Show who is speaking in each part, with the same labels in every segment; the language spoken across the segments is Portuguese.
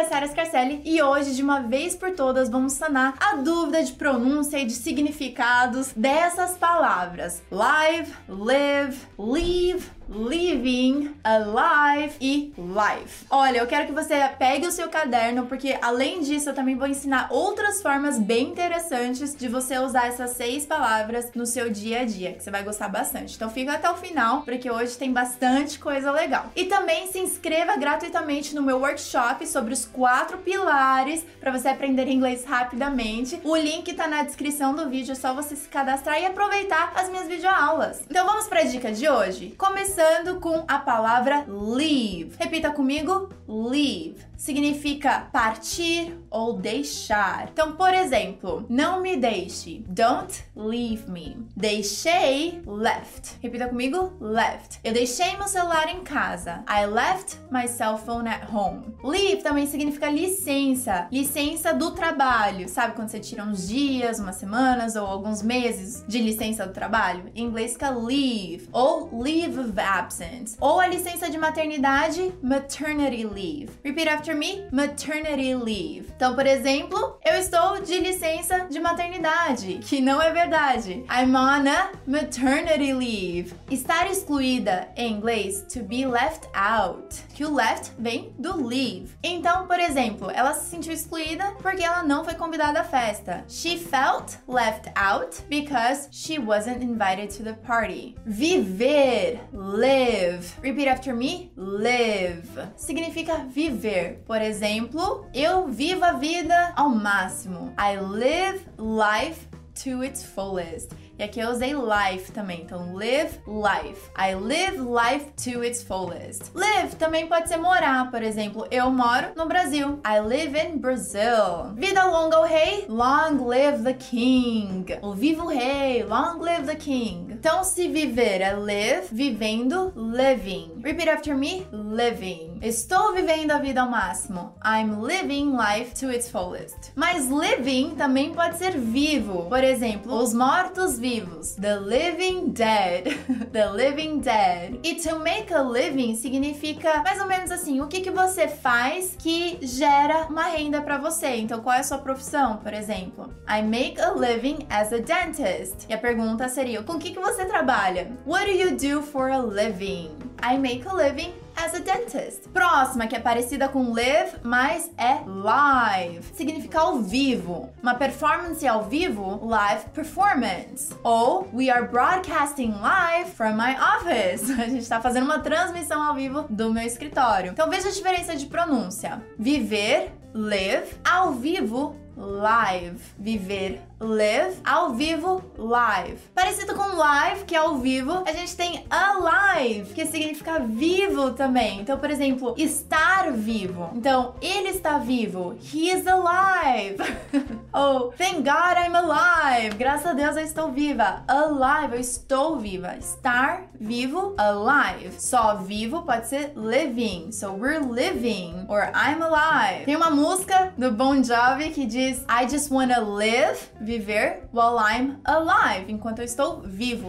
Speaker 1: é Sarah Scarcelli e hoje, de uma vez por todas, vamos sanar a dúvida de pronúncia e de significados dessas palavras: live, live, leave, living, alive e life. Olha, eu quero que você pegue o seu caderno, porque além disso, eu também vou ensinar outras formas bem interessantes de você usar essas seis palavras no seu dia a dia, que você vai gostar bastante. Então fica até o final, porque hoje tem bastante coisa legal. E também se inscreva gratuitamente no meu workshop sobre os quatro pilares para você aprender inglês rapidamente. O link tá na descrição do vídeo, é só você se cadastrar e aproveitar as minhas videoaulas. Então vamos para a dica de hoje? Começando com a palavra leave. Repita comigo: leave. Significa partir ou deixar. Então, por exemplo, não me deixe. Don't leave me. Deixei, left. Repita comigo: left. Eu deixei meu celular em casa. I left my cell phone at home. Leave também significa licença. Licença do trabalho. Sabe quando você tira uns dias, umas semanas ou alguns meses de licença do trabalho? Em inglês fica leave ou leave of absence. Ou a licença de maternidade, maternity leave. Repeat after me: maternity leave. Então, por exemplo, eu estou de licença de maternidade, que não é verdade. I'm on a maternity leave. Estar excluída em inglês to be left out. Que o left vem do leave. Então, por exemplo, ela se sentiu excluída porque ela não foi convidada à festa. She felt left out because she wasn't invited to the party. Viver, live. Repeat after me: live. Significa viver. Por exemplo, eu vivo a vida ao máximo. I live life to its fullest. E aqui eu usei life também, então live life. I live life to its fullest. Live também pode ser morar, por exemplo, eu moro no Brasil. I live in Brazil. Vida longa ao rei, long live the king. O vivo rei, long live the king. Então, se viver é live, vivendo, living. Repeat after me, living. Estou vivendo a vida ao máximo. I'm living life to its fullest. Mas living também pode ser vivo. Por exemplo, os mortos vivos vivos. The living dead. The living dead. E to make a living significa mais ou menos assim, o que, que você faz que gera uma renda para você. Então, qual é a sua profissão, por exemplo? I make a living as a dentist. E a pergunta seria, com o que, que você trabalha? What do you do for a living? I make a living as a dentist. Próxima, que é parecida com live, mas é live. Significa ao vivo. Uma performance ao vivo, live performance. Ou we are broadcasting live from my office. A gente está fazendo uma transmissão ao vivo do meu escritório. Então veja a diferença de pronúncia. Viver, live, ao vivo, live. Viver, live, ao vivo, live. Parecido com live, que é ao vivo, a gente tem alive, que significa vivo também. Então, por exemplo, estar vivo. Então, ele está vivo. He is alive. oh, thank God I'm alive. Graças a Deus eu estou viva. Alive, eu estou viva. Estar vivo, alive. Só vivo pode ser living. So we're living or I'm alive. Tem uma música do Bon Jovi que diz I just wanna live viver while I'm alive, enquanto eu estou vivo.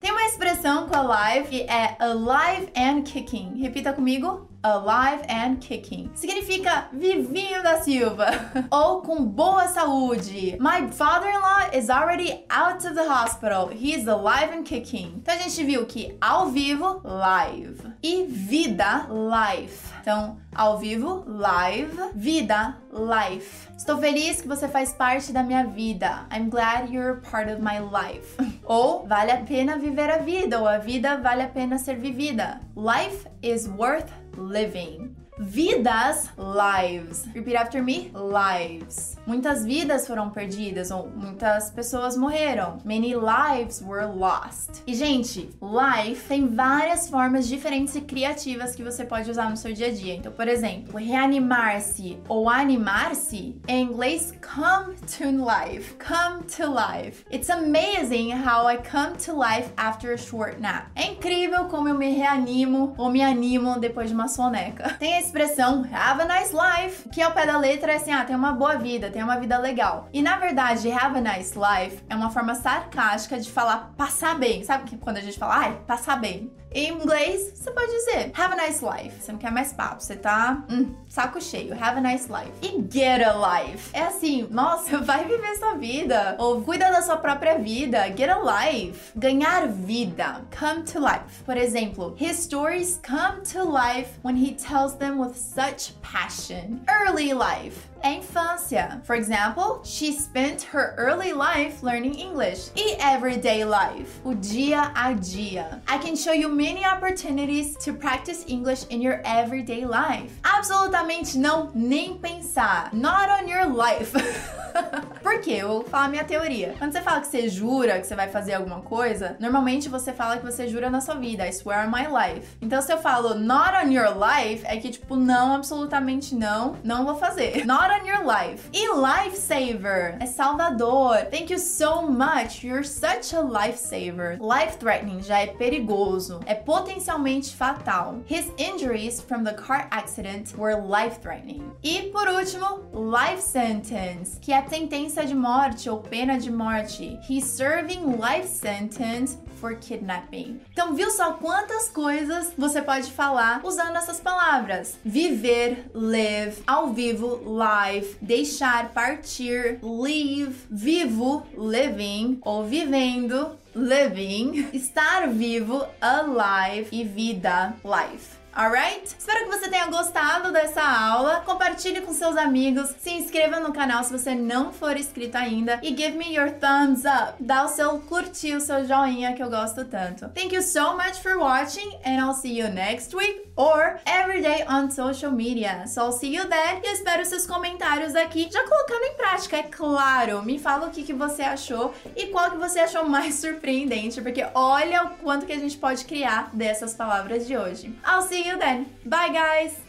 Speaker 1: Tem uma expressão com alive que é alive and kicking. Repita comigo. Alive and kicking. Significa vivinho da Silva ou com boa saúde. My father-in-law is already out of the hospital. He is alive and kicking. Então a gente viu que ao vivo, live. E vida, life. Então, ao vivo, live. Vida, life. Estou feliz que você faz parte da minha vida. I'm glad you're part of my life. ou vale a pena viver a vida, ou a vida vale a pena ser vivida. Life is worth living. Vidas, lives. Repeat after me, lives. Muitas vidas foram perdidas ou muitas pessoas morreram. Many lives were lost. E gente, life tem várias formas diferentes e criativas que você pode usar no seu dia a dia. Então, por exemplo, reanimar-se ou animar-se em inglês come to life. Come to life. It's amazing how I come to life after a short nap. É incrível como eu me reanimo ou me animo depois de uma soneca. Tem esse expressão have a nice life, que ao pé da letra é assim, ah, tem uma boa vida, tem uma vida legal. E na verdade, have a nice life é uma forma sarcástica de falar passar bem. Sabe quando a gente fala, ai, passar bem? Em inglês, você pode dizer have a nice life. Você não quer mais papo, você tá hum, saco cheio. Have a nice life. E get a life. É assim, nossa, vai viver sua vida. Ou cuida da sua própria vida. Get a life. Ganhar vida. Come to life. Por exemplo, his stories come to life when he tells them with such passion. Early life é infância. For example, she spent her early life learning English. E everyday life, o dia a dia. I can show you many opportunities to practice English in your everyday life. Absolutamente não, nem pensar. Not on your life. Por quê? Eu vou falar a minha teoria. Quando você fala que você jura que você vai fazer alguma coisa, normalmente você fala que você jura na sua vida. I swear on my life. Então se eu falo not on your life, é que tipo, não, absolutamente não, não vou fazer. Not on your life. E lifesaver é salvador. Thank you so much. You're such a lifesaver. Life threatening já é perigoso, é potencialmente fatal. His injuries from the car accident were life threatening. E por último, life sentence, que é sentença de morte ou pena de morte. He's serving life sentence for kidnapping. Então, viu só quantas coisas você pode falar usando essas palavras? Viver, live, ao vivo, live, deixar, partir, leave, vivo, living ou vivendo, living, estar vivo, alive e vida, life alright? Espero que você tenha gostado dessa aula. Compartilhe com seus amigos, se inscreva no canal se você não for inscrito ainda e give me your thumbs up. Dá o seu curtir, o seu joinha que eu gosto tanto. Thank you so much for watching and I'll see you next week or every day on social media. So I'll see you there e eu espero seus comentários aqui, já colocando em prática, é claro. Me fala o que, que você achou e qual que você achou mais surpreendente, porque olha o quanto que a gente pode criar dessas palavras de hoje. I'll see you then. Bye, guys!